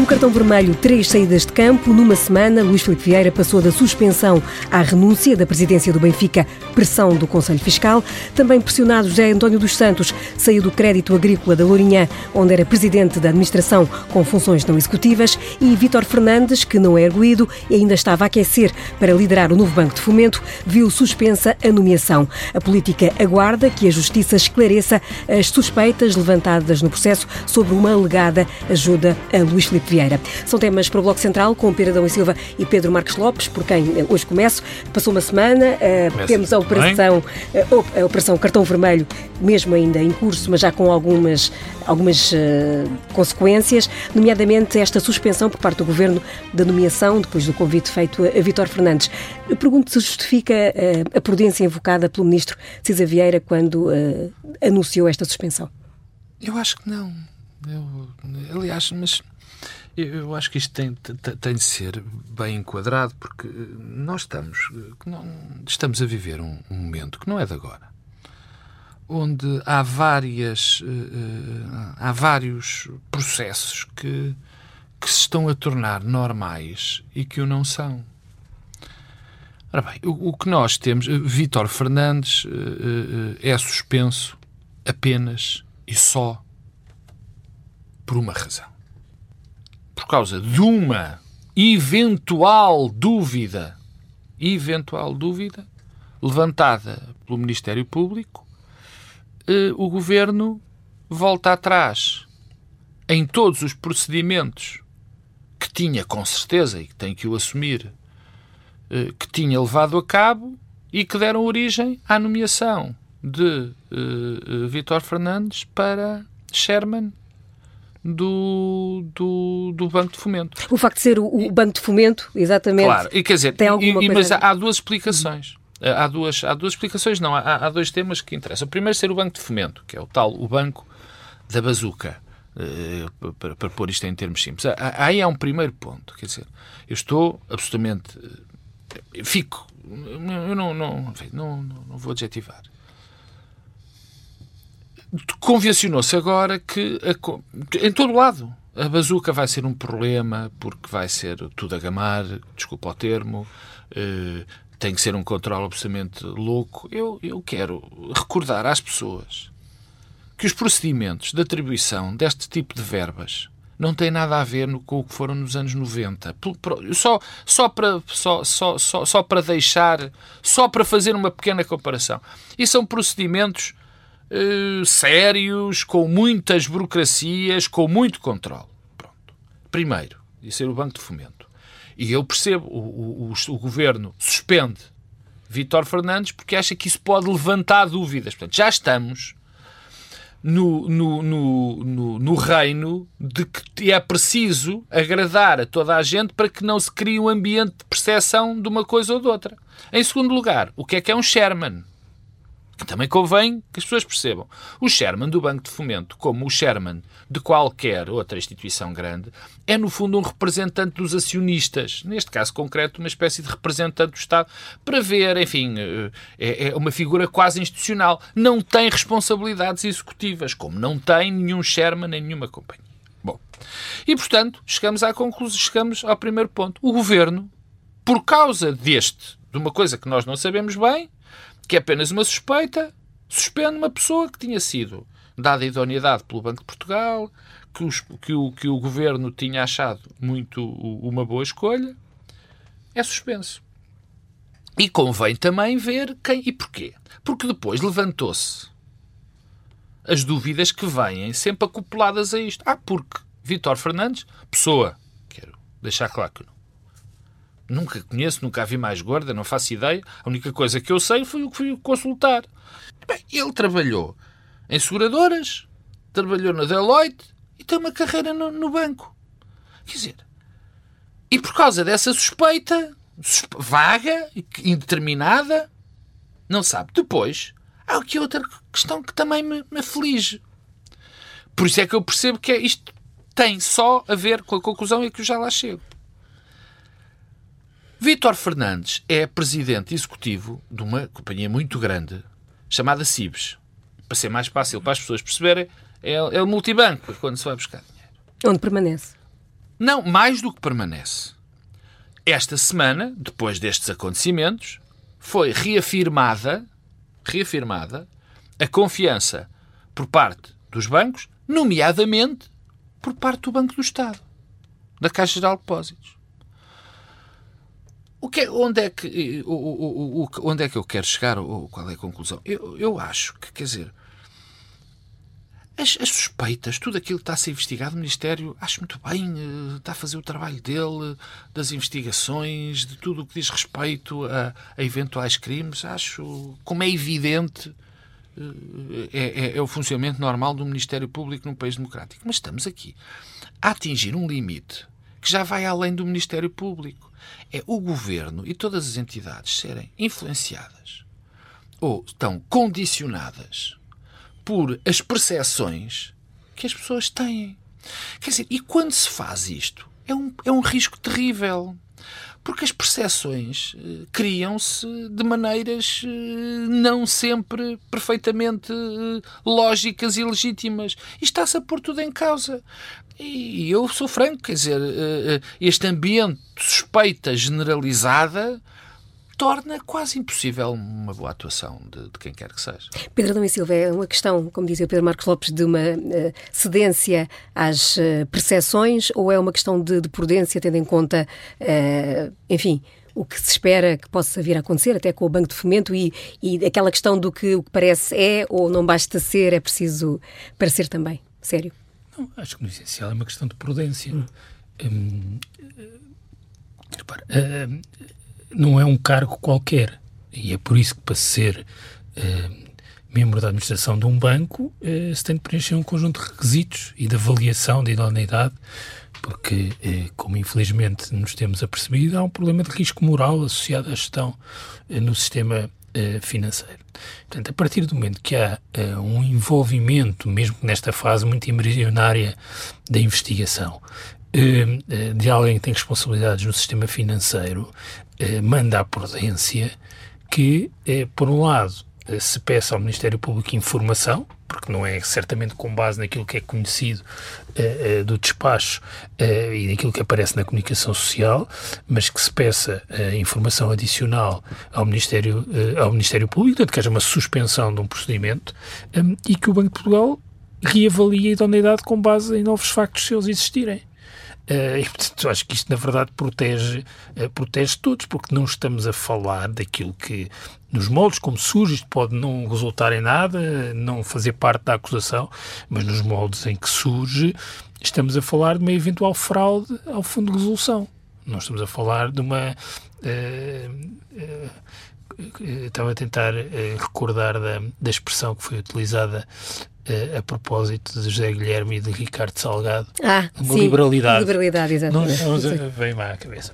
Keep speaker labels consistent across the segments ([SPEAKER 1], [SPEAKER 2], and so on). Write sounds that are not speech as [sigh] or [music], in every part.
[SPEAKER 1] Um cartão vermelho, três saídas de campo. Numa semana, Luís Filipe Vieira passou da suspensão à renúncia da presidência do Benfica, pressão do Conselho Fiscal. Também pressionado José António dos Santos saiu do crédito agrícola da Lourinhã, onde era presidente da administração com funções não executivas. E Vítor Fernandes, que não é erguido e ainda estava a aquecer para liderar o novo Banco de Fomento, viu suspensa a nomeação. A política aguarda que a Justiça esclareça as suspeitas levantadas no processo sobre uma alegada ajuda a Luís Filipe Vieira. São temas para o Bloco Central com Pedro Adão e Silva e Pedro Marcos Lopes, por quem hoje começo. Passou uma semana, uh, temos a operação, uh, a operação Cartão Vermelho, mesmo ainda em curso, mas já com algumas, algumas uh, consequências, nomeadamente esta suspensão por parte do Governo da nomeação, depois do convite feito a, a Vítor Fernandes. Pergunto se justifica a prudência invocada pelo Ministro Cisa Vieira quando anunciou esta suspensão.
[SPEAKER 2] Eu acho que não. Eu, aliás, mas eu acho que isto tem, tem de ser bem enquadrado, porque eh, nós estamos, eh, estamos a viver um, um, momento que não é de agora, onde há várias uh, há vários processos que, que se estão a tornar normais e que o não são. Ora bem, o, o que nós temos, Vítor Fernandes é suspenso apenas e só por uma razão por causa de uma eventual dúvida, eventual dúvida, levantada pelo Ministério Público, eh, o Governo volta atrás em todos os procedimentos que tinha, com certeza, e que tem que o assumir, eh, que tinha levado a cabo e que deram origem à nomeação de uh, Vítor Fernandes para Sherman do, do, do, Banco de Fomento.
[SPEAKER 1] O facto de ser o, o Banco de Fomento, exatamente.
[SPEAKER 2] Claro, e quer dizer, tem alguma e, mas há duas explicações. Há duas, há duas explicações, não, há, há dois temas que interessam. O primeiro é ser o Banco de Fomento, que é o tal, o Banco da Bazuca, uh, para, para pôr isto em termos simples. Aí há um primeiro ponto, quer dizer, eu estou absolutamente. Uh, fico. Eu não, não, não, não vou adjetivar convencionou-se agora que a, em todo lado a bazuca vai ser um problema porque vai ser tudo a gamar, desculpa o termo, eh, tem que ser um controle absolutamente louco. Eu, eu quero recordar às pessoas que os procedimentos de atribuição deste tipo de verbas não têm nada a ver no, com o que foram nos anos 90. Só, só, para, só, só, só, só para deixar, só para fazer uma pequena comparação. E são procedimentos uh, sérios, com muitas burocracias, com muito controle. Pronto. Primeiro, de ser o Banco de Fomento. E eu percebo, o, o, o governo suspende Vítor Fernandes porque acha que isso pode levantar dúvidas. Portanto, já estamos no, no, no, no, no reino de que é preciso agradar a toda a gente para que não se crie um ambiente de percepção de uma coisa ou de outra. Em segundo lugar, o que é que é um Sherman? Também convém que as pessoas percebam. O Sherman do Banco de Fomento, como o Sherman de qualquer outra instituição grande, é no fundo um representante dos acionistas, neste caso concreto, uma espécie de representante do Estado, para ver, enfim, eh, é, é uma figura quase institucional. Não tem responsabilidades executivas, como não tem nenhum Sherman nem nenhuma companhia. Bom, e portanto, chegamos à conclusão, chegamos ao primeiro ponto. O governo, por causa deste, de uma coisa que nós não sabemos bem, que é apenas uma suspeita, suspende uma pessoa que tinha sido dada idoneidade pelo Banco de Portugal, que, os, que, o, que o governo tinha achado muito uma boa escolha, é suspenso. E convém também ver quem e porquê. Porque depois levantou-se as dúvidas que vêm sempre acopladas a isto. Ah, porque Vítor Fernandes, pessoa, quero deixar claro que Nunca conheço, nunca a vi mais gorda, não faço ideia. A única coisa que eu sei foi o que fui consultar. Bem, ele trabalhou em seguradoras, trabalhou na Deloitte e tem uma carreira no, no banco. Quer dizer, e por causa dessa suspeita, vaga, indeterminada, não sabe. Depois, há aqui outra questão que também me, me aflige. Por isso é que eu percebo que é, isto tem só a ver com a conclusão e que eu já lá chego. Vítor Fernandes é presidente executivo de uma companhia muito grande chamada Cibes. Para ser mais fácil para as pessoas perceberem, é, é o multibanco quando se vai buscar dinheiro.
[SPEAKER 1] Onde permanece?
[SPEAKER 2] Não, mais do que permanece. Esta semana, depois destes acontecimentos, foi reafirmada, reafirmada a confiança por parte dos bancos, nomeadamente por parte do Banco do Estado, da Caixa Geral de Depósitos. O que, é, onde, é que, o, o, o, onde é que eu quero chegar? Qual é a conclusão? Eu, eu acho que, quer dizer, as, as, suspeitas, tudo aquilo que está a ser investigado, o Ministério, acho muito bem, eh, está a fazer o trabalho dele, das investigações, de tudo o que diz respeito a, a eventuais crimes. Acho, como é evidente, eh, é, é, é, o funcionamento normal do Ministério Público num país democrático. Mas estamos aqui a atingir um limite que já vai além do Ministério Público. É o governo e todas as entidades serem influenciadas ou estão condicionadas por as percepções que as pessoas têm. Quer dizer, e quando se faz isto, é um, é um risco terrível. Porque as percepções eh, criam-se de maneiras eh, não sempre perfeitamente eh, lógicas e legítimas. E está-se a pôr tudo em causa. E eu sou franco, quer dizer, este ambiente de suspeita generalizada torna quase impossível uma boa atuação de, de, quem quer que seja.
[SPEAKER 1] Pedro Adão e Silva, é uma questão, como dizia Pedro Marcos Lopes, de uma uh, cedência às uh, percepções ou é uma questão de, de prudência, tendo em conta, uh, enfim, o que se espera que possa vir a acontecer, até com o Banco de Fomento e, e aquela questão do que o que parece é ou não basta ser, é preciso parecer também. Sério?
[SPEAKER 3] Não, acho que no essencial é uma questão de prudência. Hum. Hum, repara, hum, não é um cargo qualquer. E é por isso que, para ser uh, membro da administração de um banco, uh, se tem de preencher um conjunto de requisitos e de avaliação de idoneidade, porque, uh, como infelizmente nos temos apercebido, há um problema de risco moral associado à gestão no sistema financeiro. Portanto, a partir do momento que há um envolvimento, mesmo nesta fase muito embrionária da investigação, de alguém que tem responsabilidades no sistema financeiro, eh, manda a prudência que, eh, por um lado, eh, se peça ao Ministério Público informação, porque não é certamente com base naquilo que é conhecido do despacho e daquilo que aparece na comunicação social, mas que se peça informação adicional ao Ministério, ao Ministério Público, portanto, que haja uma suspensão de um procedimento e que o Banco de Portugal reavalie a idoneidade com base em novos factos, se eles existirem. Uh, e, portanto, acho que isto, na verdade, protege, uh, protege todos, porque não estamos a falar daquilo que, nos moldes como surge, isto pode não resultar em nada, não fazer parte da acusação, mas nos moldes em que surge, estamos a falar de uma eventual fraude ao fundo de resolução. Não estamos a falar de uma. Uh, estava a tentar recordar da, da expressão que foi utilizada uh, a propósito de José Guilherme e de Ricardo Salgado.
[SPEAKER 1] Ah,
[SPEAKER 3] uma
[SPEAKER 1] sim,
[SPEAKER 3] liberalidade.
[SPEAKER 1] Liberalidade, exatamente.
[SPEAKER 3] Não, não, vem-me à cabeça.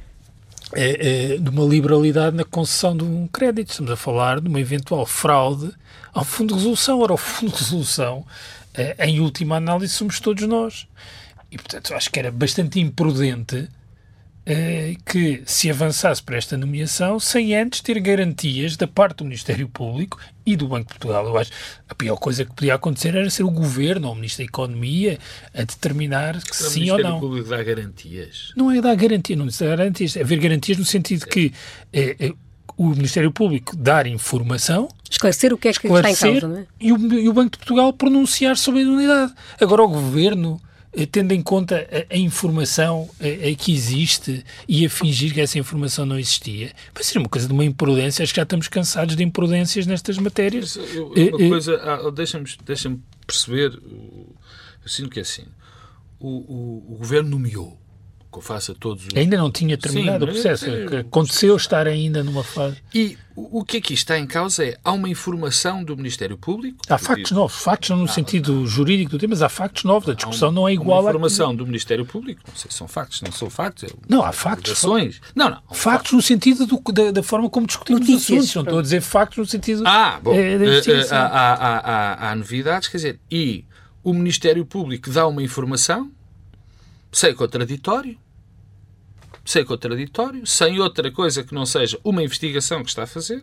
[SPEAKER 3] É, é, de uma liberalidade na concessão de um crédito. Estamos a falar de uma eventual fraude ao Fundo de Resolução. Ora, o Fundo de Resolução, eh, em última análise, somos todos nós. E, portanto, acho que era bastante imprudente que se avançasse para esta nomeação sem antes ter garantias da parte do Ministério Público e do Banco de Portugal. Eu acho que a pior coisa que podia acontecer era ser o Governo ou o Ministro da Economia a determinar que sim ou não.
[SPEAKER 2] O Ministério Público dá garantias.
[SPEAKER 3] Não é dar garantia, não é dar garantias. É haver garantias no sentido que é, é, o Ministério Público dar informação
[SPEAKER 1] esclarecer o que é que está em causa, não é?
[SPEAKER 3] E o, e o Banco de Portugal pronunciar sobre a imunidade. Agora o Governo eh, tendo em conta a, a informação a, eh, a que existe e a fingir que essa informação não existia, vai ser uma coisa de uma imprudência. Acho que já estamos cansados de imprudências nestas matérias.
[SPEAKER 2] Eu, uma eh, coisa, ah, deixa-me deixa perceber, eu sinto que é assim, o, o, o governo nomeou que eu faço a todos os...
[SPEAKER 3] Ainda não tinha terminado Sim, o processo. É, Aconteceu estar ainda numa fase.
[SPEAKER 2] E o que aqui está em causa é há uma informação do Ministério Público.
[SPEAKER 3] Há factos novos, factos não no ah, sentido ah, jurídico do tema, mas há factos novos. A discussão um, não é igual
[SPEAKER 2] a. informação do Ministério Público, não sei se são factos, não são factos. É
[SPEAKER 3] não, há factos.
[SPEAKER 2] Ações. Não, não.
[SPEAKER 3] Factos no sentido do, da, da, forma como discutimos Notícias, os assuntos. Não estou a dizer factos no sentido.
[SPEAKER 2] Ah, bom. É, da uh, há, há, há, há novidades, quer dizer, e o Ministério Público dá uma informação, sei contraditório, sem contraditório, sem outra coisa que não seja uma investigação que está a fazer,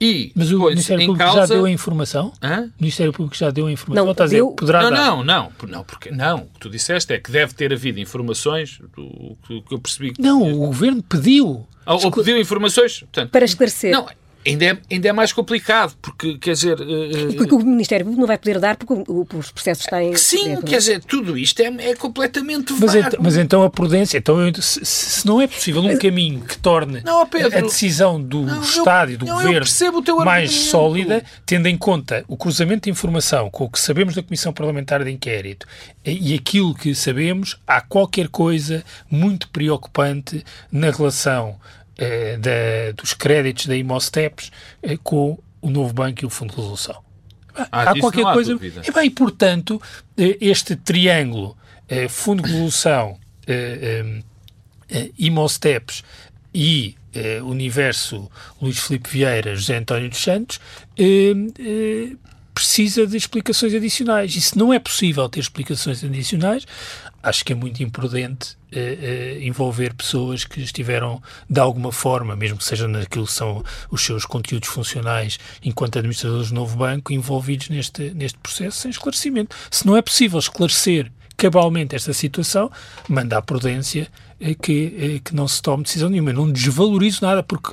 [SPEAKER 2] E
[SPEAKER 3] Mas o Ministério Público
[SPEAKER 2] causa...
[SPEAKER 3] já deu a informação?
[SPEAKER 2] Hã?
[SPEAKER 3] O Ministério Público já deu a informação?
[SPEAKER 1] Não,
[SPEAKER 3] dizer,
[SPEAKER 1] deu...
[SPEAKER 3] poderá
[SPEAKER 2] não,
[SPEAKER 3] dar?
[SPEAKER 2] não, não, não, porque não. O que tu disseste é que deve ter havido informações, o que eu percebi.
[SPEAKER 3] Não, o Governo pediu.
[SPEAKER 2] Ou, ou pediu informações. Portanto,
[SPEAKER 1] Para esclarecer.
[SPEAKER 2] Não, ainda é, ainda é mais complicado, porque, quer dizer. Uh,
[SPEAKER 1] porque o Ministério Público não vai poder dar porque os processos têm.
[SPEAKER 2] Sim,
[SPEAKER 1] é,
[SPEAKER 2] quer dizer, tudo isto é, é completamente
[SPEAKER 3] Mas, ent mas, então a prudência, então, se, se, não é possível um caminho que torne
[SPEAKER 2] não, Pedro,
[SPEAKER 3] a decisão do
[SPEAKER 2] não,
[SPEAKER 3] Estado e do
[SPEAKER 2] não,
[SPEAKER 3] Governo mais
[SPEAKER 2] argumento.
[SPEAKER 3] sólida, tendo em conta o cruzamento de informação com o que sabemos da Comissão Parlamentar de Inquérito e aquilo que sabemos, há qualquer coisa muito preocupante na relação da, dos créditos da Imosteps eh, com o novo banco e o Fundo de Resolução.
[SPEAKER 2] Ah,
[SPEAKER 3] há qualquer
[SPEAKER 2] há
[SPEAKER 3] coisa.
[SPEAKER 2] Dúvida.
[SPEAKER 3] E, bem, portanto, eh, este triângulo eh, Fundo de Resolução, eh, eh, Imosteps e eh, Universo Luís Filipe Vieira, José António dos Santos, eh, eh, precisa de explicações adicionais. E se não é possível ter explicações adicionais, acho que é muito imprudente eh, eh, envolver pessoas que estiveram, de alguma forma, mesmo que seja naquilo que são os seus conteúdos funcionais enquanto administradores do novo banco, envolvidos neste, neste processo sem esclarecimento. Se não é possível esclarecer cabalmente esta situação, manda a prudência eh, que, que não se tome decisão nenhuma. Eu não desvalorizo nada, porque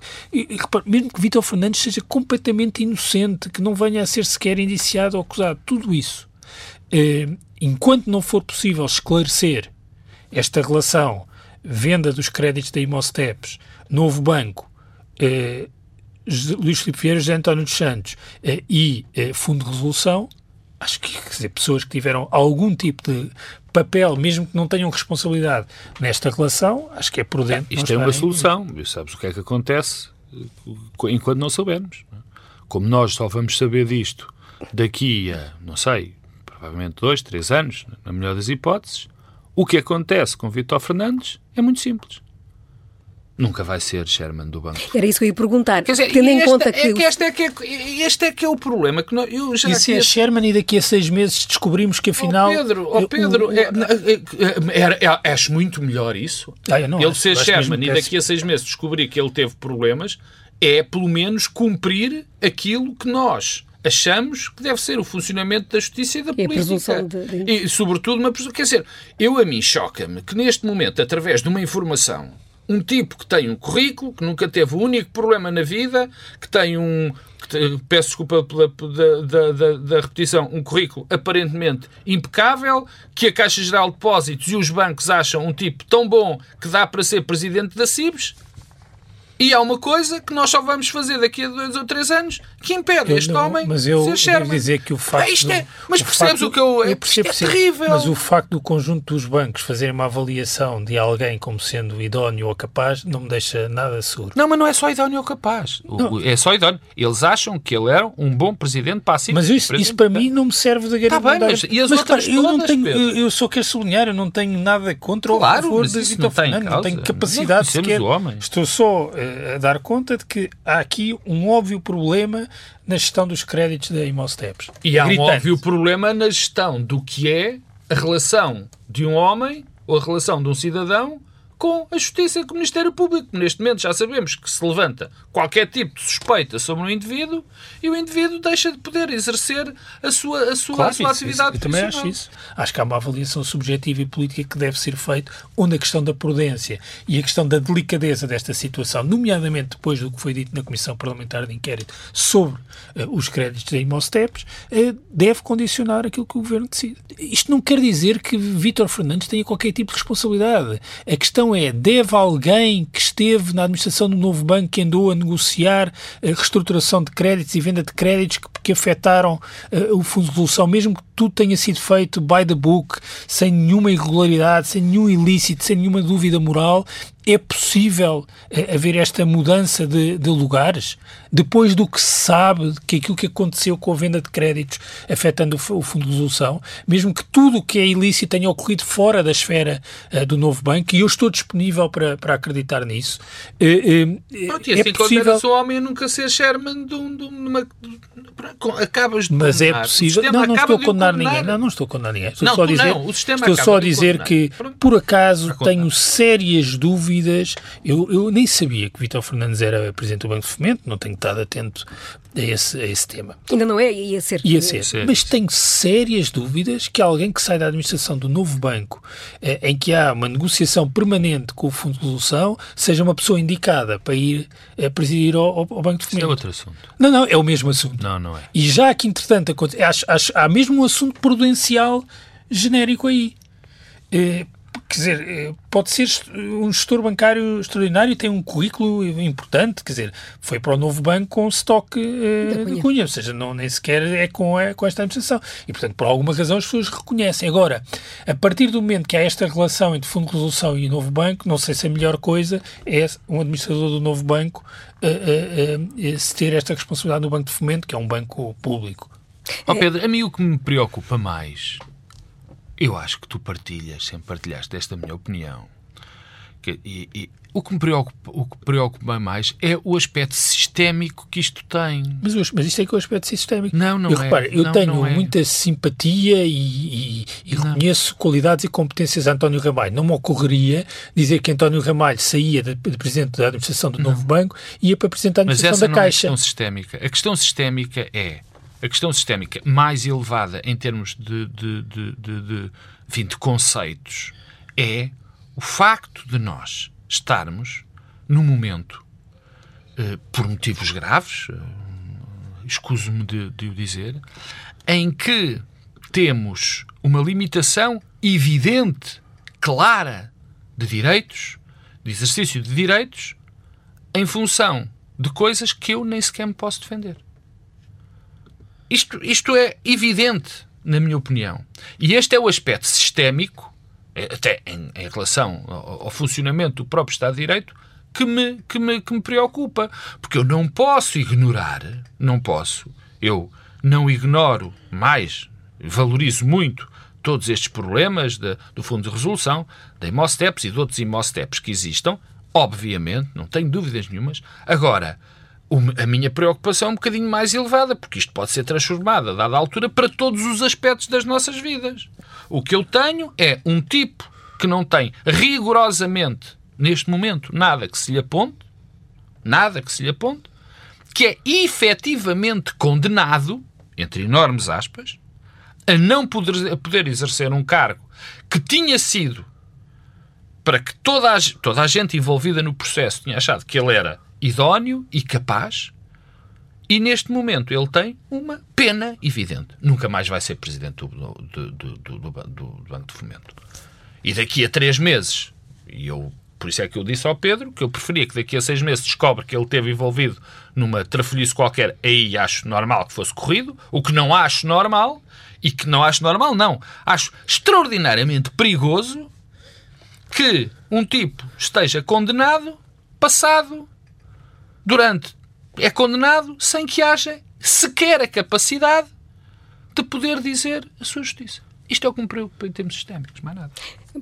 [SPEAKER 3] mesmo que Vítor Fernandes seja completamente inocente, que não venha a ser sequer indiciado ou acusado, tudo isso, enquanto não for possível esclarecer esta relação venda dos créditos da Imosteps, novo banco, eh, Luís Filipe Vieira, José António dos Santos eh, e eh, Fundo de Resolução, acho que quer dizer, pessoas que tiveram algum tipo de papel, mesmo que não tenham responsabilidade nesta relação, acho que é prudente.
[SPEAKER 2] Isto é uma solução. Sabes o que é que acontece enquanto não soubermos. Como nós só vamos saber disto daqui a, não sei, provavelmente dois, três anos, na melhor das hipóteses, o que acontece com Vitor Fernandes é muito simples. Nunca vai ser Sherman do banco.
[SPEAKER 1] Era isso que eu ia perguntar.
[SPEAKER 2] Quer dizer,
[SPEAKER 1] Tendo em
[SPEAKER 2] este,
[SPEAKER 1] conta
[SPEAKER 2] é
[SPEAKER 1] que.
[SPEAKER 2] que este, é que é, este é que é o problema. Que nós, eu já
[SPEAKER 3] e se é Sherman e daqui a seis meses descobrimos que afinal.
[SPEAKER 2] Oh Pedro, oh Pedro
[SPEAKER 3] o,
[SPEAKER 2] é, é, é, acho muito melhor isso.
[SPEAKER 3] Ah, não,
[SPEAKER 2] ele
[SPEAKER 3] acho,
[SPEAKER 2] ser Sherman e daqui a seis meses descobrir que ele teve problemas é pelo menos cumprir aquilo que nós achamos que deve ser o funcionamento da justiça e da
[SPEAKER 1] e
[SPEAKER 2] política.
[SPEAKER 1] De, de...
[SPEAKER 2] E, sobretudo, uma Quer dizer, eu a mim choca-me que neste momento, através de uma informação, um tipo que tem um currículo, que nunca teve o um único problema na vida, que tem um. Que, peço desculpa pela, da, da, da, repetição, um currículo aparentemente impecável, que a Caixa Geral de Depósitos e os bancos acham um tipo tão bom que dá para ser presidente da CIBS. E há uma coisa que nós só vamos fazer daqui a dois ou três anos que impede
[SPEAKER 3] eu
[SPEAKER 2] este
[SPEAKER 3] não,
[SPEAKER 2] homem
[SPEAKER 3] mas eu
[SPEAKER 2] ser Sherman.
[SPEAKER 3] dizer que o facto
[SPEAKER 2] isto é, mas
[SPEAKER 3] o
[SPEAKER 2] percebes
[SPEAKER 3] facto,
[SPEAKER 2] o que eu...
[SPEAKER 3] eu percebo,
[SPEAKER 2] é terrível.
[SPEAKER 3] Mas o facto do conjunto dos bancos fazerem uma avaliação de alguém como sendo idóneo ou capaz não me deixa nada seguro.
[SPEAKER 2] Não, mas não é só idóneo ou capaz. O, é só idóneo. Eles acham que ele era um bom presidente para a CIP.
[SPEAKER 3] Mas isso, isso para mim não me serve de
[SPEAKER 2] garantia. Tá bem, mas e as
[SPEAKER 3] mas,
[SPEAKER 2] outras
[SPEAKER 3] claro, eu não tenho, eu, eu só quero sublinhar, eu não tenho nada contra
[SPEAKER 2] claro,
[SPEAKER 3] a favor de Vitor Fernandes, não tenho capacidade sequer. Estou só uh, a dar conta de que há aqui um óbvio problema na gestão dos créditos da Imosteps.
[SPEAKER 2] E há Gritante. um óbvio problema na gestão do que é a relação de um homem ou a relação de um cidadão com a Justiça e com o Ministério Público. Neste momento já sabemos que se levanta qualquer tipo de suspeita sobre um indivíduo e o indivíduo deixa de poder exercer a sua, a sua,
[SPEAKER 3] claro,
[SPEAKER 2] a sua
[SPEAKER 3] isso,
[SPEAKER 2] atividade
[SPEAKER 3] isso, Eu também acho isso. Acho que há uma avaliação subjetiva e política que deve ser feita, onde a questão da prudência e a questão da delicadeza desta situação, nomeadamente depois do que foi dito na Comissão Parlamentar de Inquérito sobre uh, os créditos da Imosteps, uh, deve condicionar aquilo que o Governo decide. Isto não quer dizer que Vítor Fernandes tenha qualquer tipo de responsabilidade. A questão é, deve alguém que esteve na administração do novo banco que andou a negociar a reestruturação de créditos e venda de créditos que, que afetaram uh, o Fundo de Resolução, mesmo que tudo tenha sido feito by the book, sem nenhuma irregularidade, sem nenhum ilícito, sem nenhuma dúvida moral, é possível haver esta mudança de, de, lugares? Depois do que se sabe, que aquilo que aconteceu com a venda de créditos afetando o, o Fundo de Resolução, mesmo que tudo o que é ilícito tenha ocorrido fora da esfera uh, do novo banco, e eu estou disponível para, para acreditar nisso. Uh,
[SPEAKER 2] uh, Pronto, e assim é possível... o homem nunca ser Sherman de, um, de uma... Acabas de
[SPEAKER 3] Mas é possível... Não, não estou a condenar ninguém. Não, não estou a condenar ninguém. Estou não, só a dizer, não, estou só a dizer que, por acaso, tenho sérias dúvidas. Eu, eu nem sabia que Vitor Fernandes era presidente do Banco de Fomento, não tenho estado atento a esse, a esse tema.
[SPEAKER 1] Ainda não é? Ia ser.
[SPEAKER 3] Ia ser. ser. Mas tenho sérias dúvidas que alguém que sai da administração do novo banco, eh, em que há uma negociação permanente com o Fundo de Resolução, seja uma pessoa indicada para ir a presidir ao, ao Banco de Fomento.
[SPEAKER 2] Isso é outro assunto.
[SPEAKER 3] Não, não, é o mesmo assunto.
[SPEAKER 2] Não, não é.
[SPEAKER 3] E já que, entretanto, acho, acho, há mesmo um assunto prudencial genérico aí. Eh, quer dizer, eh, pode ser um gestor bancário extraordinário e tem um currículo importante, quer dizer, foi para o novo banco com estoque uh, de cunha, ou seja, não, nem sequer é com, é com esta administração. E, portanto, por alguma razão as pessoas reconhecem. Agora, a partir do momento que há esta relação entre Fundo de Resolução e novo banco, não sei se a melhor coisa é um administrador do novo banco uh, uh, se ter esta responsabilidade no Banco de Fomento, que é um banco público.
[SPEAKER 2] Oh Pedro, a mim o que me preocupa mais eu acho que tu partilhas, sempre partilhaste esta minha opinião. Que, e, e, o que me preocupa, o que preocupa mais é o aspecto sistémico que isto tem.
[SPEAKER 3] Mas, mas isto é que é o aspecto sistémico.
[SPEAKER 2] Não, não
[SPEAKER 3] eu,
[SPEAKER 2] é.
[SPEAKER 3] Repare, eu
[SPEAKER 2] não,
[SPEAKER 3] tenho
[SPEAKER 2] não é.
[SPEAKER 3] muita simpatia e, e, e reconheço qualidades e competências de António Ramalho. Não me ocorreria dizer que António Ramalho saía de, de presidente da administração do novo banco e ia para presidente da administração
[SPEAKER 2] da
[SPEAKER 3] Caixa.
[SPEAKER 2] Mas essa não é a questão sistémica. A questão sistémica é a questão sistémica mais elevada em termos de, de, de, de, de, enfim, conceitos é o facto de nós estarmos num momento, eh, por motivos graves, eh, escuso-me de, de o dizer, em que temos uma limitação evidente, clara, de direitos, de exercício de direitos, em função de coisas que eu nem sequer me posso defender. Isto, isto é evidente, na minha opinião. E este é o aspecto sistémico, é, até em, em relação ao, ao, funcionamento do próprio Estado de Direito, que me, que, me, que me preocupa. Porque eu não posso ignorar, não posso, eu não ignoro mais, valorizo muito todos estes problemas de, do Fundo de Resolução, da IMOSTEPs e de outros IMOSTEPs que existam, obviamente, não tenho dúvidas nenhumas. Agora, a minha preocupação é um bocadinho mais elevada, porque isto pode ser transformado, a dada altura, para todos os aspectos das nossas vidas. O que eu tenho é um tipo que não tem rigorosamente, neste momento, nada que se lhe aponte, nada que se lhe aponte, que é efetivamente condenado, entre enormes aspas, a não poder, a poder exercer um cargo que tinha sido para que toda a, toda a gente envolvida no processo tinha achado que ele era idóneo e capaz, e neste momento ele tem uma pena evidente. Nunca mais vai ser presidente do, do, do, do, Banco de Fomento. E daqui a três meses, e eu por isso é que eu disse ao Pedro que eu preferia que daqui a seis meses descobre que ele esteve envolvido numa trafolhice qualquer, aí acho normal que fosse corrido, o que não acho normal, e que não acho normal, não. Acho extraordinariamente perigoso que um tipo esteja condenado, passado durante é condenado sem que haja sequer a capacidade de poder dizer a sua justiça. Isto é o que me preocupa em termos sistémicos, mais nada.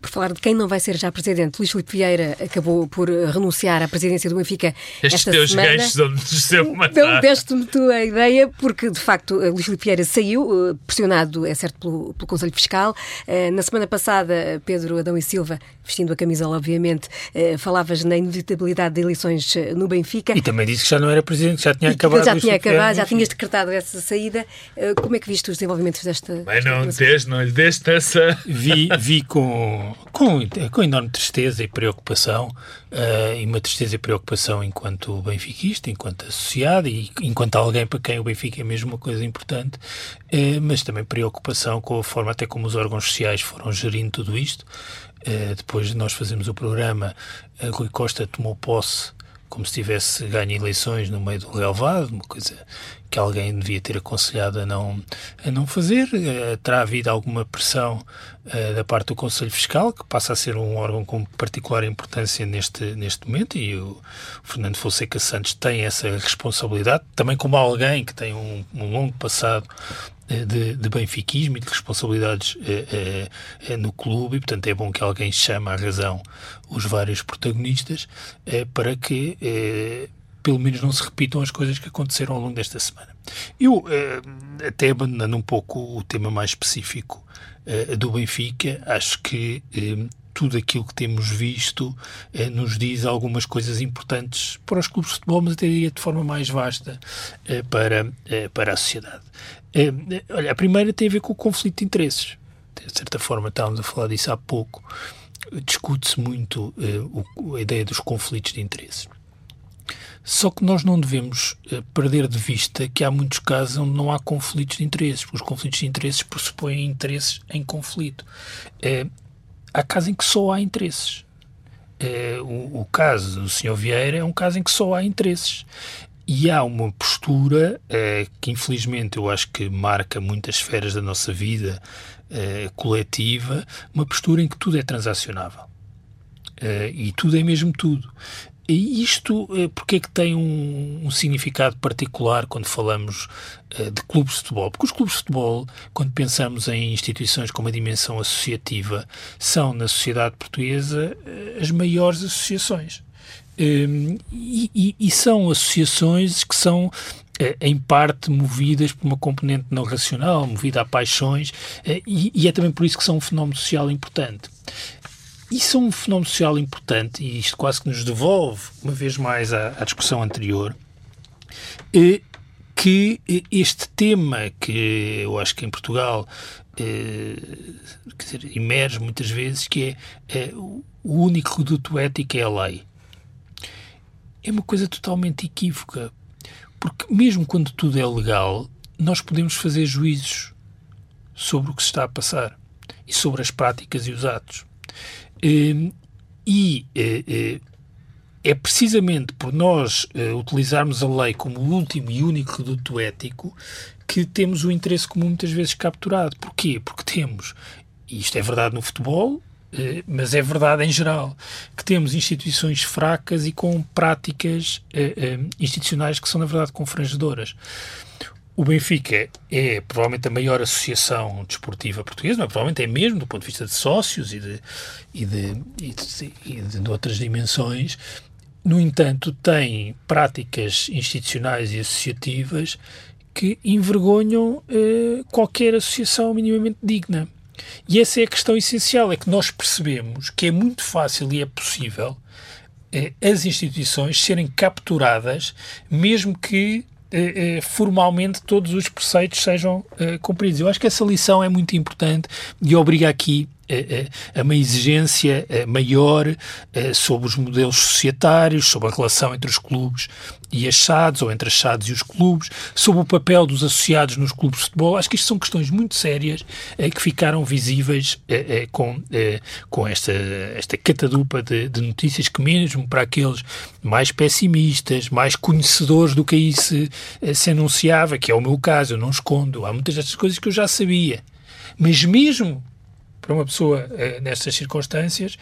[SPEAKER 1] Por falar de quem não vai ser já presidente, Luís Filipe Vieira acabou por eh, renunciar à presidência do Benfica
[SPEAKER 2] Estes
[SPEAKER 1] esta
[SPEAKER 2] teus
[SPEAKER 1] semana.
[SPEAKER 2] ganchos onde sempre matar.
[SPEAKER 1] Deste-me tu a ideia, porque de facto eh, Luís Filipe Vieira saiu, eh, pressionado, é certo, pelo, pelo Conselho Fiscal. Na semana passada, Pedro Adão e Silva, vestindo a camisola, obviamente, falavas na inevitabilidade de eleições no Benfica.
[SPEAKER 3] E também disse que já não era presidente, já tinha acabado.
[SPEAKER 1] Já tinha acabado, já tinhas decretado essa saída. Como é que viste os desenvolvimentos desta...
[SPEAKER 2] Mas não, deste, não lhe deste essa...
[SPEAKER 3] Vi, vi com, com com enorme tristeza e preocupação, uh, e uma tristeza e preocupação enquanto benfiquista, enquanto associado e enquanto alguém para quem o Benfica é mesmo uma coisa importante, uh, mas também preocupação com a forma até como os órgãos sociais foram gerindo tudo isto. Uh, depois de nós fazermos o programa, Rui Costa tomou posse como se tivesse ganho eleições no meio do relevado, uma coisa que alguém devia ter aconselhado a não, a não fazer. Uh, terá havido alguma pressão uh, da parte do Conselho Fiscal, que passa a ser um órgão com particular importância neste, neste momento, e o Fernando Fonseca Santos tem essa responsabilidade, também como alguém que tem um, um longo passado eh, de, de benfiquismo e de responsabilidades eh, eh, no clube, e portanto é bom que alguém chame à razão os vários protagonistas para que pelo menos não se repitam as coisas que aconteceram ao longo desta semana. Eu, eh, até abandonando um pouco o tema mais específico eh, do Benfica, acho que eh, tudo aquilo que temos visto nos diz algumas coisas importantes para os clubes de futebol, mas até diria de forma mais vasta para, para a sociedade. Olha, a primeira tem a ver com o conflito de interesses. De certa forma, estávamos a falar disso há pouco. Discute-se muito o, a ideia dos conflitos de interesses. Só que nós não devemos uh, perder de vista que há muitos casos onde não há conflitos de interesses, porque os conflitos de interesses pressupõem interesses em conflito. Uh, há casos em que só há interesses. Uh, o, o, caso do Sr. Vieira é um caso em que só há interesses. E há uma postura que, infelizmente, eu acho que marca muitas esferas da nossa vida coletiva, uma postura em que tudo é transacionável. e tudo é mesmo tudo. E isto, eh, porque é que tem um, um significado particular quando falamos uh, de clubes de futebol? Porque os clubes de futebol, quando pensamos em instituições com uma dimensão associativa, são, na sociedade portuguesa, uh, as maiores associações. Um, e, e, e, são associações que são em parte movidas por uma componente não racional, movida a paixões, e, é também por isso que são um fenómeno social importante. Isso é um fenómeno social importante e isto quase que nos devolve, uma vez mais, à, à discussão anterior, eh, que este tema que eu acho que em Portugal eh, dizer, emerge muitas vezes, que é o único reduto ético é a lei. É uma coisa totalmente equívoca, porque mesmo quando tudo é legal, nós podemos fazer juízos sobre o que se está a passar e sobre as práticas e os atos. Ehm, e eh, eh, é precisamente por nós eh, utilizarmos a lei como o último e único reduto ético que temos o interesse comum muitas vezes capturado. Porquê? Porque temos, e isto é verdade no futebol, mas é verdade em geral, que temos instituições fracas e com práticas institucionais que são, na verdade, confrangedoras. O Benfica é provavelmente a maior associação desportiva portuguesa, mas provavelmente é mesmo do ponto de vista de sócios e de, e de, e de, e de, de outras dimensões. No entanto, tem práticas institucionais e associativas que envergonham eh, qualquer associação minimamente digna. E essa é a questão essencial, é que nós percebemos que é muito fácil e é possível eh, as instituições serem capturadas, mesmo que eh, eh, formalmente todos os preceitos sejam eh, cumpridos. Eu acho que essa lição é muito importante e obriga aqui a uma exigência maior sobre os modelos societários, sobre a relação entre os clubes e as SADs, ou entre as SADs e os clubes, sobre o papel dos associados nos clubes de futebol. Acho que isto são questões muito sérias que ficaram visíveis com, com esta, esta catadupa de, de, notícias que, mesmo para aqueles mais pessimistas, mais conhecedores do que aí se, se anunciava, que é o meu caso, eu não escondo, há muitas destas coisas que eu já sabia. Mas mesmo para uma pessoa eh, nestas circunstâncias,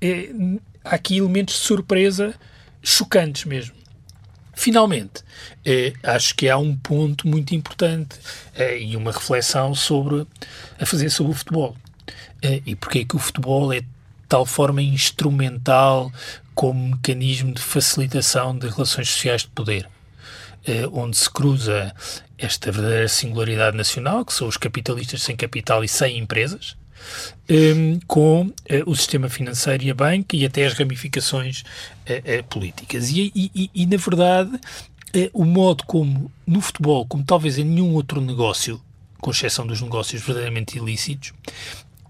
[SPEAKER 3] eh, há aqui elementos de surpresa chocantes mesmo. Finalmente, eh, acho que há um ponto muito importante eh, e uma reflexão sobre a fazer sobre o futebol. E porque é que o futebol é de tal forma instrumental como mecanismo de facilitação de relações sociais de poder, onde se cruza esta verdadeira singularidade nacional, que são os capitalistas sem capital e sem empresas, um, com uh, o sistema financeiro e a banca e até as ramificações uh, uh, políticas. E, e, e, na verdade, o modo como no futebol, como talvez em nenhum outro negócio, com exceção dos negócios verdadeiramente ilícitos,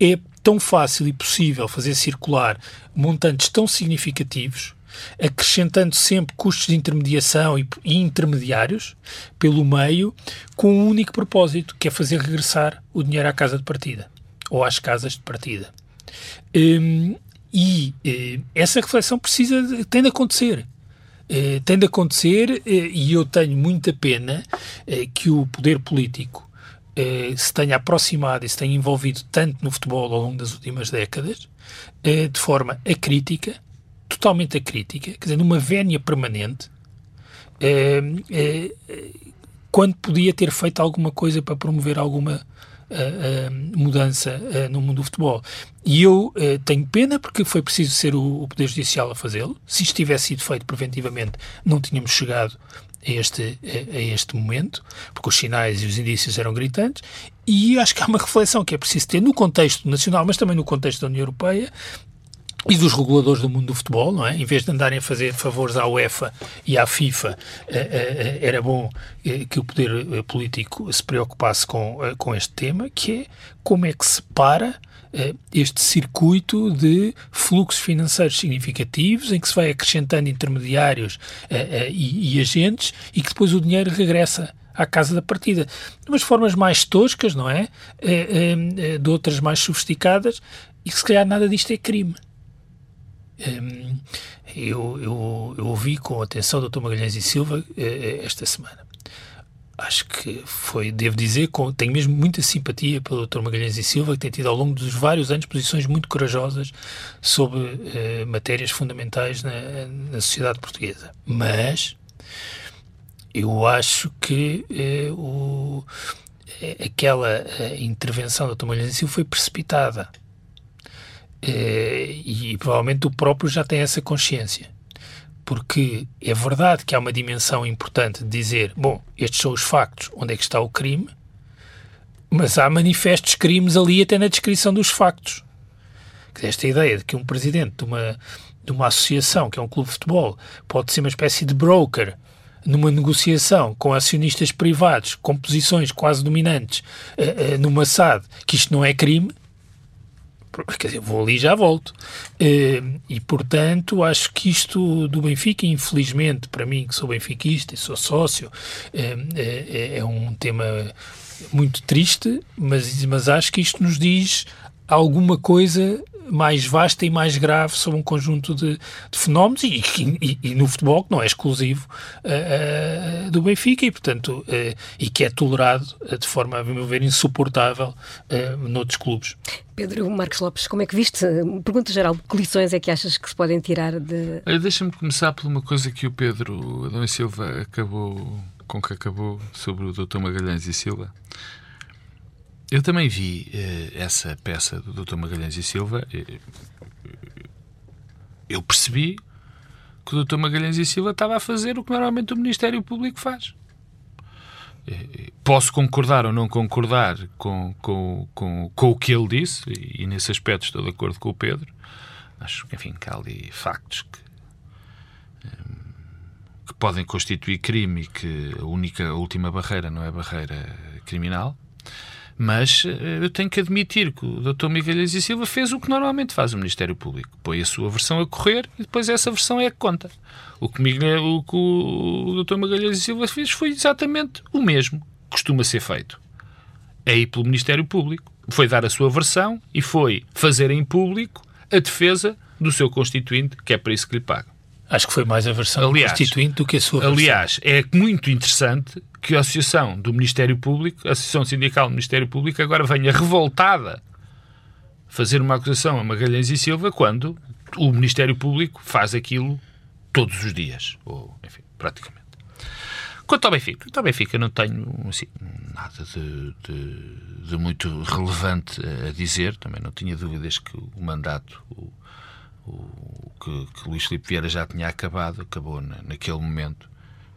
[SPEAKER 3] é tão fácil e possível fazer circular montantes tão significativos acrescentando sempre custos de intermediação e, intermediários pelo meio, com um único propósito, que é fazer regressar o dinheiro à casa de partida ou às casas de partida. Um, e uh, essa reflexão precisa de, tem de acontecer. Uh, tem de acontecer uh, e eu tenho muita pena que o poder político se tenha aproximado e se tenha envolvido tanto no futebol ao longo das últimas décadas, de forma acrítica, totalmente acrítica, quer dizer, numa vénia permanente, quando podia ter feito alguma coisa para promover alguma mudança no mundo do futebol. E eu uh, tenho pena porque foi preciso ser o, o Poder Judicial a fazê-lo. Se isto tivesse sido feito preventivamente, não tínhamos chegado a este, a este momento, porque os sinais e os indícios eram gritantes. E acho que há uma reflexão que é preciso ter no contexto nacional, mas também no contexto da União Europeia, e dos reguladores do mundo do futebol, não é? Em vez de andarem a fazer favores à UEFA e à FIFA, eh, eh, era bom eh, que o poder político se preocupasse com, com este tema, que é como é que se para este circuito de fluxos financeiros significativos em que se vai acrescentando intermediários e, e agentes e que depois o dinheiro regressa à casa da partida. De umas formas mais toscas, não é? De outras mais sofisticadas, e se calhar nada disto é crime. Eu, eu, eu ouvi com atenção o Dr. Magalhães e Silva eh, esta semana. Acho que foi, devo dizer, com, tenho mesmo muita simpatia pelo Dr. Magalhães e Silva, que tem tido ao longo dos vários anos posições muito corajosas sobre uh, matérias fundamentais na, na, sociedade portuguesa. Mas eu acho que uh, o, aquela uh, intervenção do Dr. Magalhães e Silva foi precipitada. Eh, e provavelmente o próprio já tem essa consciência. Porque é verdade que há uma dimensão importante de dizer, bom, estes são os factos, onde é que está o crime, mas há manifestos crimes ali até na descrição dos factos. Esta ideia de que um presidente de uma, de uma associação, que é um clube de futebol, pode ser uma espécie de broker numa negociação com acionistas privados, com posições quase dominantes, uh, uh, numa SAD, que isto não é crime, quer dizer, vou ali e já volto. Eh, e, portanto, acho que isto do Benfica, infelizmente, para mim, que sou benfiquista e sou sócio, é, é um tema muito triste, mas, mas acho que isto nos diz alguma coisa mais vasta e mais grave sobre um conjunto de, de fenómenos e, e, e, no futebol que não é exclusivo uh, uh, do Benfica e, portanto, uh, e que é tolerado de forma, a meu ver, insuportável uh, noutros clubes.
[SPEAKER 1] Pedro Marcos Lopes, como é que viste? Pergunta geral, que lições é que achas que se podem tirar de...
[SPEAKER 2] Deixa-me começar por uma coisa que o Pedro Adão e Silva acabou, com que acabou sobre o Dr. Magalhães e Silva. Eu também vi uh, essa peça do Dr. Magalhães e Silva. Eu percebi que o Dr. Magalhães e Silva estava a fazer o que normalmente o Ministério Público faz. Eh, posso concordar ou não concordar com, com, com, com o que ele disse, e, nesse aspecto estou de acordo com o Pedro. Acho que, enfim, que há ali factos que, eh, que podem constituir crime e que a única, a última barreira não é barreira criminal. Mas eh, eu tenho que admitir que o Dr. Miguel e Silva fez o que normalmente faz o Ministério Público. Põe a sua versão a correr e depois essa versão é que conta. O que, Miguel, o, que o Dr. Magalhães e Silva fez foi exatamente o mesmo que costuma ser feito. É ir pelo Ministério Público. Foi dar a sua versão e foi fazer em público a defesa do seu constituinte, que é para isso que lhe pagam.
[SPEAKER 3] Acho que foi mais a versão aliás, constituinte do que a sua
[SPEAKER 2] versão. Aliás, é muito interessante que a Associação do Ministério Público, a Associação Sindical do Ministério Público, agora venha revoltada fazer uma acusação a Magalhães e Silva quando o Ministério Público faz aquilo todos os dias, ou enfim, praticamente. Quanto ao Benfica, quanto ao Benfica não tenho assim, nada de, de, de, muito relevante a dizer, também não tinha dúvidas que o mandato, o, o que, que Luís Filipe Vieira já tinha acabado, acabou na, naquele momento.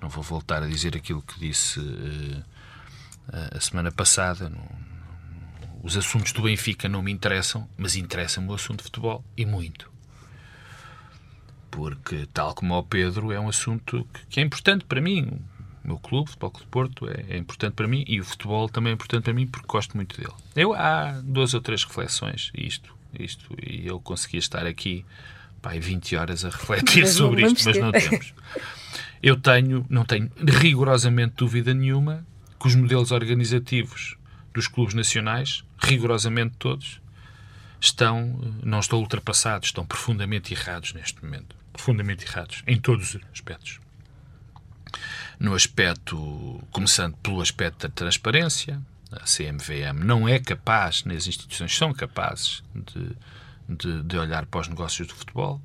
[SPEAKER 2] Não vou voltar a dizer aquilo que disse uh, a semana passada. Não, os assuntos do Benfica não me interessam, mas interessa-me o assunto de futebol e muito. Porque, tal como ao Pedro, é um assunto que, que é importante para mim. O meu clube, o Futebol Clube de Porto, é, é, importante para mim e o futebol também é importante para mim porque gosto muito dele. Eu há duas ou três reflexões, isto isto e eu conseguia estar aqui pá, 20 horas a refletir sobre isto, mas não temos. Eu tenho, não tenho rigorosamente dúvida nenhuma que os modelos organizativos dos clubes nacionais, rigorosamente todos, estão, não estão ultrapassados, estão profundamente errados neste momento. Profundamente errados, em todos os aspectos. No aspecto, começando pelo aspecto da transparência, a CMVM não é capaz, nem as instituições são capazes de, de, de olhar para os negócios do futebol.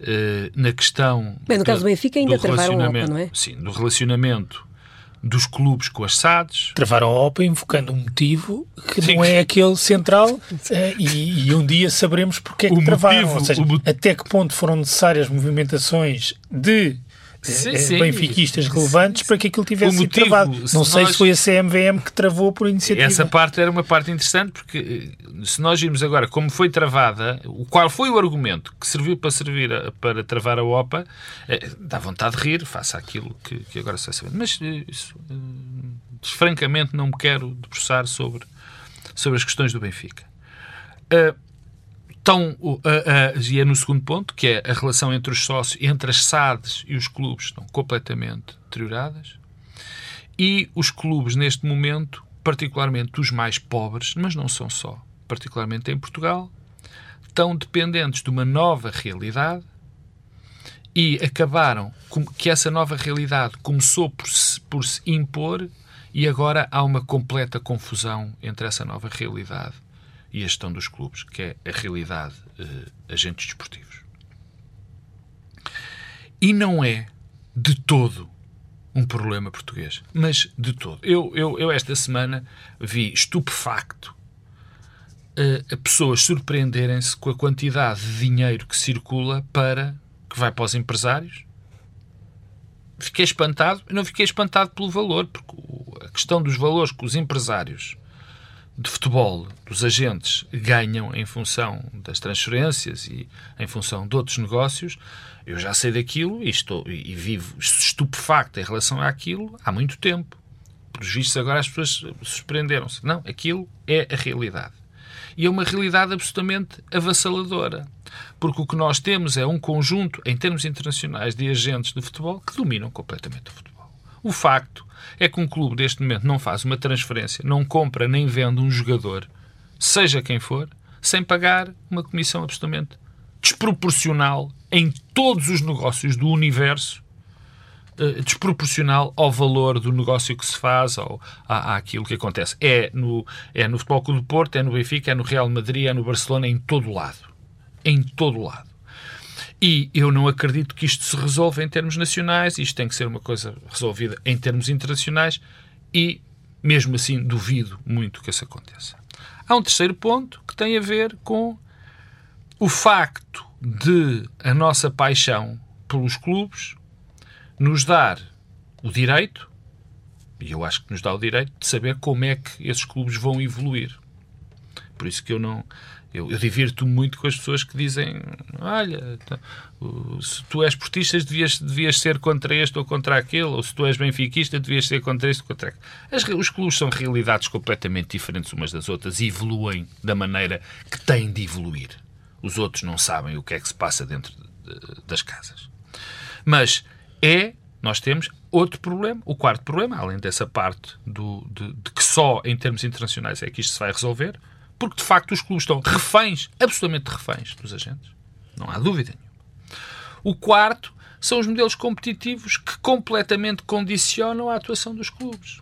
[SPEAKER 2] Uh, na questão.
[SPEAKER 1] Bem, no caso do Benfica ainda do travaram a OPA, não é?
[SPEAKER 2] Sim, do relacionamento dos clubes com as SADs.
[SPEAKER 3] Travaram a OPA invocando um motivo que Sim. não é aquele central uh, e, e, um dia saberemos porque é que o travaram. Motivo, Ou seja, até que ponto foram necessárias movimentações de sim, é, sim. benfiquistas relevantes para que aquilo tivesse sido travado. Não sei nós... se foi a CMVM que travou por iniciativa.
[SPEAKER 2] Essa parte era uma parte interessante, porque eh, se nós vimos agora como foi travada, qual foi o argumento que serviu para servir a, para travar a OPA, é, dá vontade de rir, faça aquilo que, que agora se vai saber. Mas isso, francamente, não me quero debruçar sobre, sobre as questões do Benfica. Uh, estão, uh, uh, e é no segundo ponto, que é a relação entre os sócios, entre as SADs e os clubes estão completamente deterioradas. E os clubes, neste momento, particularmente os mais pobres, mas não são só, particularmente em Portugal, estão dependentes de uma nova realidade e acabaram que essa nova realidade começou por se, por se impor e agora há uma completa confusão entre essa nova realidade e a gestão dos clubes, que é a realidade uh, agentes desportivos. E não é de todo um problema português, mas de todo. Eu, eu, eu esta semana vi estupefacto uh, a pessoas surpreenderem-se com a quantidade de dinheiro que circula para que vai para os empresários. Fiquei espantado, não fiquei espantado pelo valor, porque a questão dos valores que os empresários de futebol dos agentes ganham em função das transferências e em função de outros negócios, eu já sei daquilo e, estou, e vivo estupefacto em relação àquilo há muito tempo. Pelos vistos, agora as pessoas surpreenderam-se. Não, aquilo é a realidade. E é uma realidade absolutamente avassaladora. Porque o que nós temos é um conjunto, em termos internacionais, de agentes de futebol que dominam completamente o futebol. O facto é que um clube deste momento não faz uma transferência, não compra nem vende um jogador, seja quem for, sem pagar uma comissão absolutamente desproporcional em todos os negócios do universo, uh, desproporcional ao valor do negócio que se faz ou àquilo que acontece. É no, é no Futebol Clube do Porto, é no Benfica, é no Real Madrid, é no Barcelona, é em todo lado. Em todo lado. E eu não acredito que isto se resolva em termos nacionais, isto tem que ser uma coisa resolvida em termos internacionais e, mesmo assim, duvido muito que isso aconteça. Há um terceiro ponto que tem a ver com o facto de a nossa paixão pelos clubes nos dar o direito, e eu acho que nos dá o direito, de saber como é que esses clubes vão evoluir. Por isso que eu não, eu, eu divirto-me muito com as pessoas que dizem: olha, se tu és portista, devias, devias ser contra este ou contra aquele, ou se tu és benfiquista, devias ser contra este ou contra aquele. As, os clubes são realidades completamente diferentes umas das outras e evoluem da maneira que têm de evoluir. Os outros não sabem o que é que se passa dentro de, de, das casas. Mas é, nós temos outro problema, o quarto problema, além dessa parte do, de, de que só em termos internacionais é que isto se vai resolver porque de facto os clubes estão reféns, absolutamente reféns dos agentes. Não há dúvida nenhuma. O quarto são os modelos competitivos que completamente condicionam a atuação dos clubes.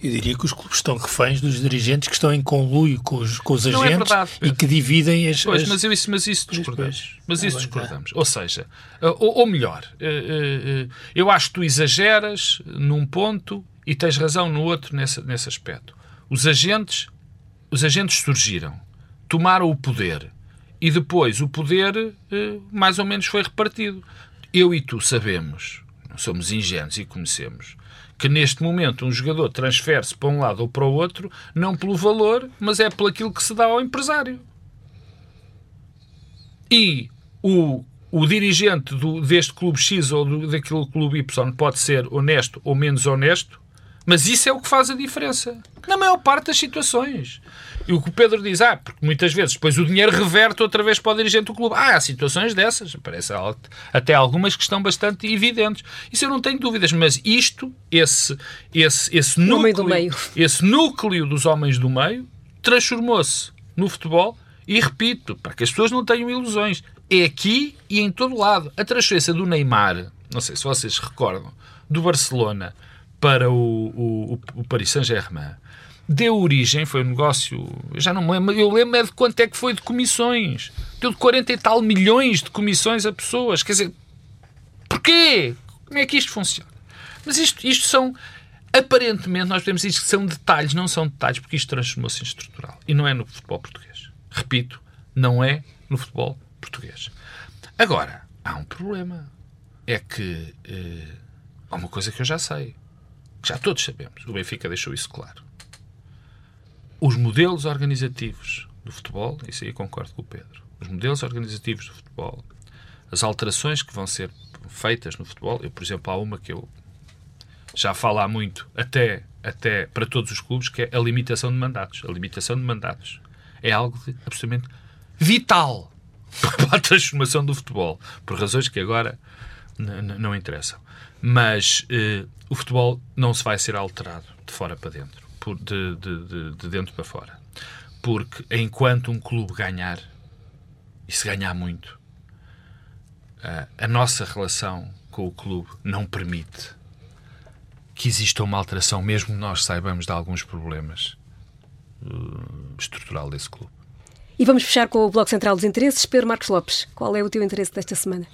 [SPEAKER 3] Eu diria que os clubes estão reféns dos dirigentes que estão em conluio com os, com os é agentes é e que dividem as.
[SPEAKER 2] Pois, as... Mas, isso, mas isso discordamos. Mas isso discordamos. Ou seja, eh, ou, ou melhor, eh, eh, eu acho que tu exageras num ponto e tens razão no outro nesse, nesse aspecto. Os agentes os agentes surgiram, tomaram o poder e depois o poder eh, mais ou menos foi repartido. Eu e tu sabemos, somos ingênuos e conhecemos, que neste momento um jogador transfere-se para um lado ou para o outro, não pelo valor, mas é pelo aquilo que se dá ao empresário. E o, o dirigente do, deste clube X ou do, daquele clube Y pode ser honesto ou menos honesto, mas isso é o que faz a diferença. Na maior parte das situações. E o que o Pedro diz, ah, porque muitas vezes depois o dinheiro reverte outra vez para o dirigente do clube. Ah, há situações dessas, parece até algumas que estão bastante evidentes. Isso eu não tenho dúvidas, mas isto, esse, esse, esse, núcleo, [laughs] esse núcleo dos homens do meio, transformou-se no futebol e repito, para que as pessoas não tenham ilusões, é aqui e em todo lado. A transferência do Neymar, não sei se vocês recordam, do Barcelona para o, o, o Paris Saint-Germain deu origem, foi um negócio, eu já não me lembro, eu lembro é de quanto é que foi de comissões. Deu de 40 e tal milhões de comissões a pessoas. Quer dizer, porquê? Como é que isto funciona? Mas isto, isto são, aparentemente, nós podemos dizer que são detalhes, não são detalhes, porque isto transformou-se em estrutural. E não é no futebol português. Repito, não é no futebol português. Agora, há um problema. é que uh, há uma coisa que eu já sei, já todos sabemos, o Benfica deixou isso claro. Os modelos organizativos do futebol, isso aí concordo com o Pedro, os modelos organizativos do futebol, as alterações que vão ser feitas no futebol, eu, por exemplo, há uma que eu já falo há muito, até, até para todos os clubes, que é a limitação de mandatos. A limitação de mandatos é algo absolutamente vital [laughs] para a transformação do futebol, por razões que agora não interessam. Mas eh, o futebol não se vai ser alterado de fora para dentro, por, de, de, de, dentro para fora. Porque enquanto um clube ganhar, e se ganhar muito, uh, a nossa relação com o clube não permite que exista uma alteração, mesmo que nós saibamos de alguns problemas uh, estrutural desse clube.
[SPEAKER 1] E vamos fechar com o Bloco Central dos Interesses. Pedro Marcos Lopes, qual é o teu interesse desta semana?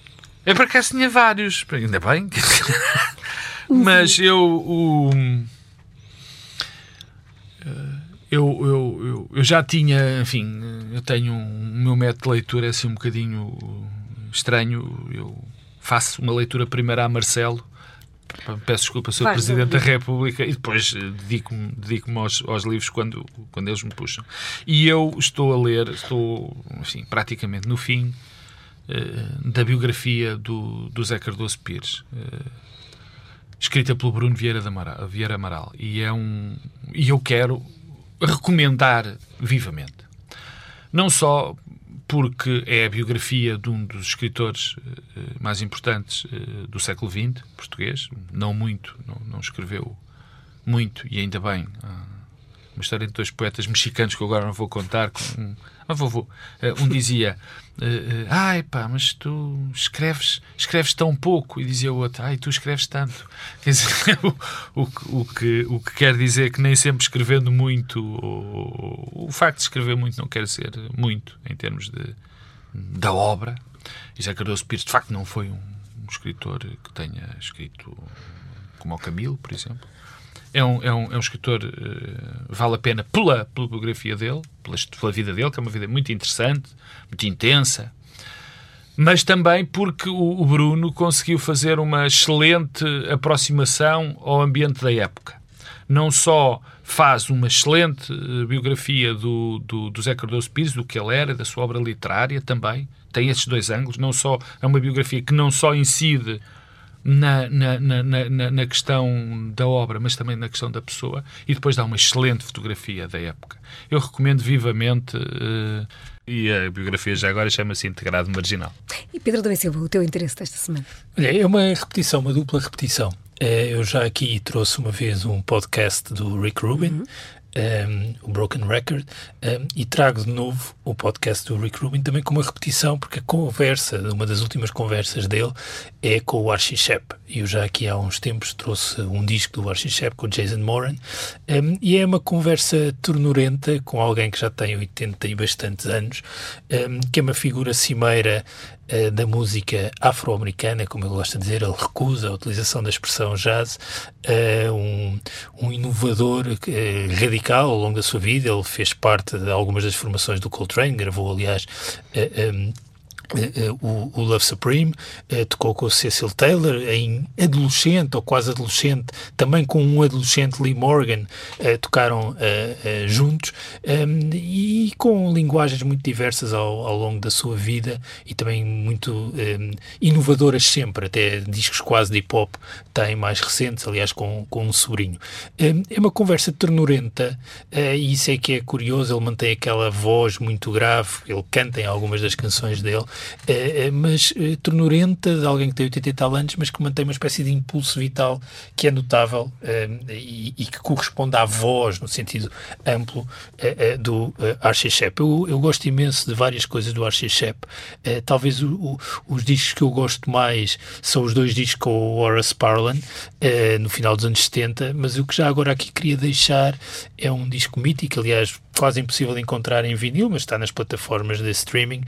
[SPEAKER 2] Eu por acaso tinha vários, ainda bem. [laughs] Mas eu. O, eu, eu, eu, eu, já tinha, enfim, eu tenho um, o meu método de leitura é assim um bocadinho estranho. Eu faço uma leitura primeiro a Marcelo Peço desculpa, Sr. Presidente da República, e depois eh, dedico-me dedico aos, aos, livros quando, quando eles me puxam. E eu estou a ler, estou enfim, praticamente no fim da biografia do, do Zé Cardoso Pires, uh, escrita pelo Bruno Vieira, Amaral, Vieira Amaral. E, é um, e eu quero recomendar vivamente. Não só porque é a biografia de um dos escritores uh, mais importantes do século XX, português, não muito, não, não escreveu muito, e ainda bem. Uma história de dois poetas mexicanos que agora não vou contar. Com, mas vou, vou. Um dizia: Ai pá, mas tu escreves, escreves tão pouco. E dizia o outro: Ai, tu escreves tanto. Quer dizer, [laughs] o, o, o, que, o que quer dizer que nem sempre escrevendo muito, o, o facto de escrever muito não quer ser muito em termos de, da obra. E José Cardoso Pires, de facto, não foi um, um escritor que tenha escrito como o Camilo, por exemplo é um, é um, é um escritor, uh, vale a pena pela, pela biografia dele, pela, pela vida dele, que é uma vida muito interessante, muito intensa, mas também porque o, Bruno conseguiu fazer uma excelente aproximação ao ambiente da época. Não só faz uma excelente uh, biografia do, do, do Zé Cardoso Pires, do que ele era, da sua obra literária também, tem esses dois ângulos, não só é uma biografia que não só incide na, na, na, na, questão da obra, mas também na questão da pessoa, e depois dá uma excelente fotografia da época. Eu recomendo vivamente. Uh, e a biografia já agora chama-se Integrado Marginal.
[SPEAKER 1] E Pedro Silva, o teu interesse desta semana?
[SPEAKER 3] Olha, é uma repetição, uma dupla repetição. Eh, eu já aqui trouxe uma vez um podcast do Rick Rubin, uhum um, o Broken Record, um, e trago de novo o podcast do Rick Rubin também com uma repetição, porque a conversa, uma das últimas conversas dele, é com o Archie Shepp. Eu já aqui há uns tempos trouxe um disco do Archie Shepp com o Jason Moran, um, e é uma conversa ternurenta com alguém que já tem 80 e bastantes anos, que é uma figura cimeira uh, da música afro-americana, como ele gosta de dizer, ele recusa a utilização da expressão jazz, uh, um, um inovador uh, radical ao longo da sua vida, ele fez parte de algumas das formações do Coltrane, gravou aliás o, o, Love Supreme, uh, tocou com o Cecil Taylor em adolescente ou quase adolescente, também com um adolescente Lee Morgan, tocaram juntos um, e com linguagens muito diversas ao, ao, longo da sua vida e também muito um, inovadoras sempre, até discos quase de hip hop têm mais recentes, aliás, com, com um sobrinho. Um, é uma conversa ternurenta e isso é que é curioso, ele mantém aquela voz muito grave, ele canta em algumas das canções dele mas é, ternurenta de alguém que tem 80 e tal anos, mas que mantém uma espécie de impulso vital que é notável e, e, que corresponde à voz, no sentido amplo, do Archie Shepp. Eu, eu, gosto imenso de várias coisas do Archie Shepp. talvez o, o, os discos que eu gosto mais são os dois discos com o Horace Parlan, no final dos anos 70, mas o que já agora aqui queria deixar é um disco mítico, aliás, quase impossível de encontrar em vinil, mas está nas plataformas de streaming,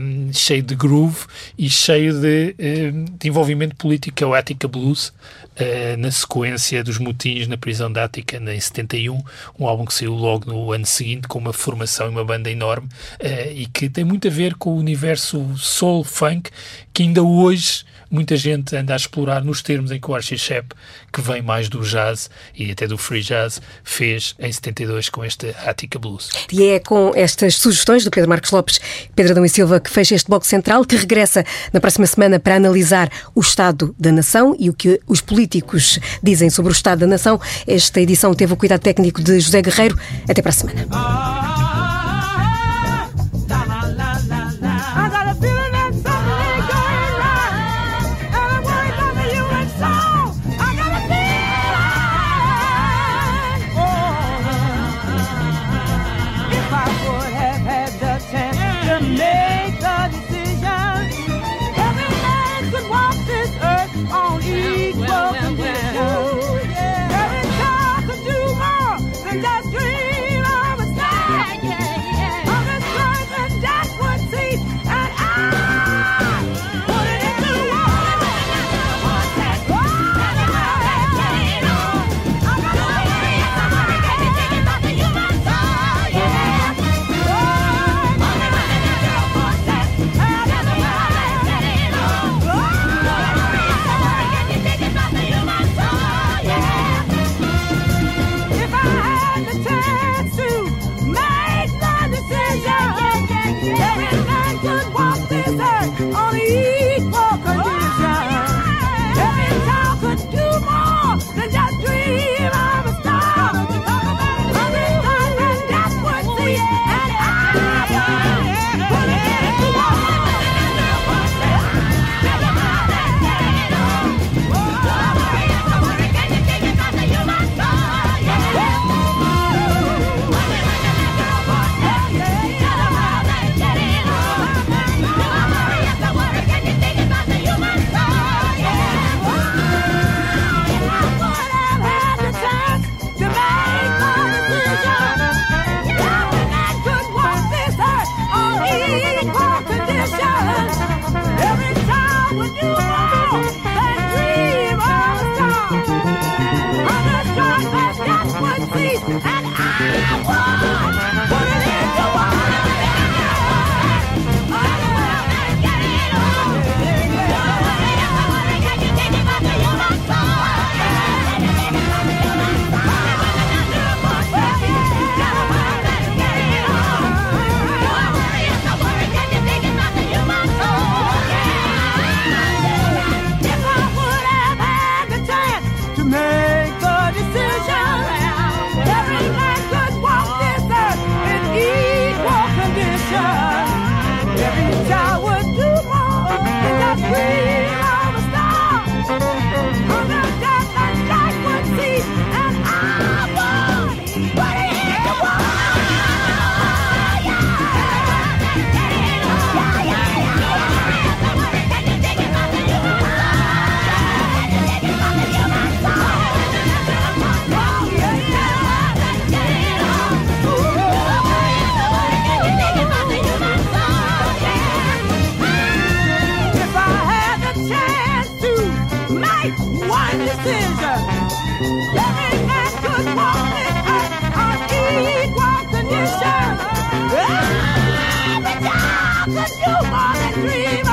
[SPEAKER 3] um, cheio de groove e cheio de, um, de envolvimento político, é o Attica Blues, uh, na sequência dos motins na prisão da Attica, em 71, um álbum que saiu logo no ano seguinte, com uma formação e uma banda enorme, uh, e que tem muito a ver com o universo soul funk, que ainda hoje muita gente anda a explorar nos termos em que o Archie Shepp, que vem mais do jazz e até do free jazz, fez em 72 com este Attica Blues.
[SPEAKER 4] E é com estas sugestões do Pedro Marcos Lopes, Pedro Adão e Silva, que fecha este bloco central, que regressa na próxima semana para analisar o Estado da Nação e o que os políticos dizem sobre o Estado da Nação. Esta edição teve o cuidado técnico de José Guerreiro. Até para a semana. Thank you. dream.